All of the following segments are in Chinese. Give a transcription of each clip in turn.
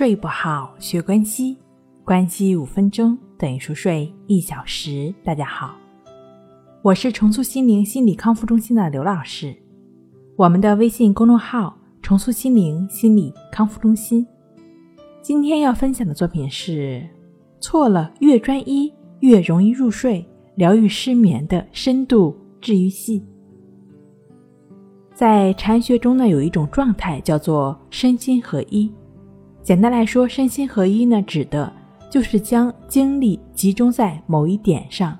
睡不好，学关西，关西五分钟等于熟睡一小时。大家好，我是重塑心灵心理康复中心的刘老师。我们的微信公众号“重塑心灵心理康复中心”。今天要分享的作品是：错了，越专一越容易入睡，疗愈失眠的深度治愈系。在禅学中呢，有一种状态叫做身心合一。简单来说，身心合一呢，指的就是将精力集中在某一点上，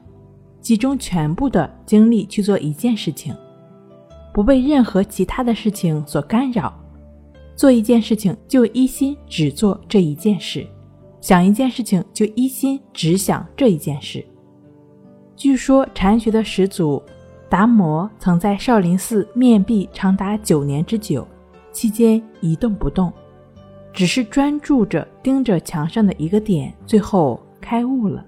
集中全部的精力去做一件事情，不被任何其他的事情所干扰。做一件事情就一心只做这一件事，想一件事情就一心只想这一件事。据说禅学的始祖达摩曾在少林寺面壁长达九年之久，期间一动不动。只是专注着盯着墙上的一个点，最后开悟了，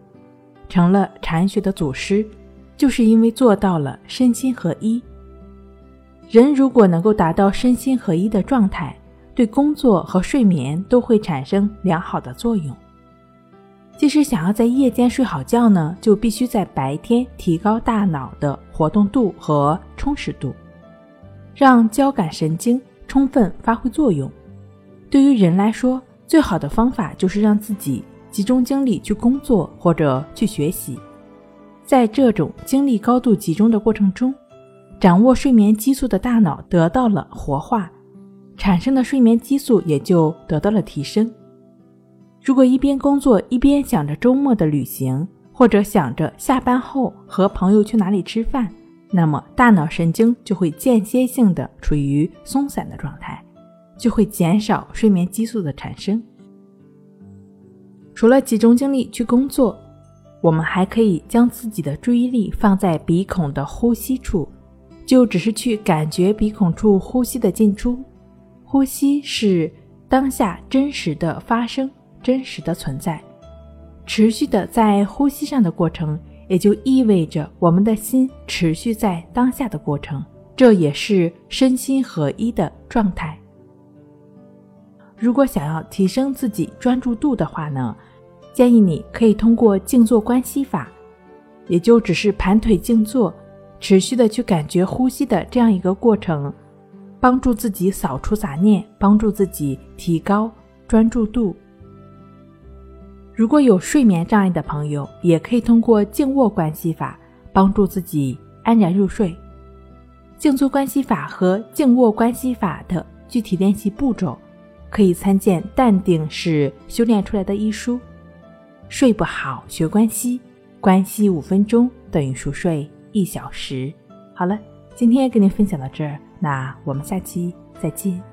成了禅学的祖师，就是因为做到了身心合一。人如果能够达到身心合一的状态，对工作和睡眠都会产生良好的作用。即使想要在夜间睡好觉呢，就必须在白天提高大脑的活动度和充实度，让交感神经充分发挥作用。对于人来说，最好的方法就是让自己集中精力去工作或者去学习。在这种精力高度集中的过程中，掌握睡眠激素的大脑得到了活化，产生的睡眠激素也就得到了提升。如果一边工作一边想着周末的旅行，或者想着下班后和朋友去哪里吃饭，那么大脑神经就会间歇性的处于松散的状态。就会减少睡眠激素的产生。除了集中精力去工作，我们还可以将自己的注意力放在鼻孔的呼吸处，就只是去感觉鼻孔处呼吸的进出。呼吸是当下真实的发生，真实的存在。持续的在呼吸上的过程，也就意味着我们的心持续在当下的过程，这也是身心合一的状态。如果想要提升自己专注度的话呢，建议你可以通过静坐观息法，也就只是盘腿静坐，持续的去感觉呼吸的这样一个过程，帮助自己扫除杂念，帮助自己提高专注度。如果有睡眠障碍的朋友，也可以通过静卧观息法帮助自己安然入睡。静坐观息法和静卧观息法的具体练习步骤。可以参见《淡定是修炼出来的》医书。睡不好学关西，关西五分钟等于熟睡一小时。好了，今天跟您分享到这儿，那我们下期再见。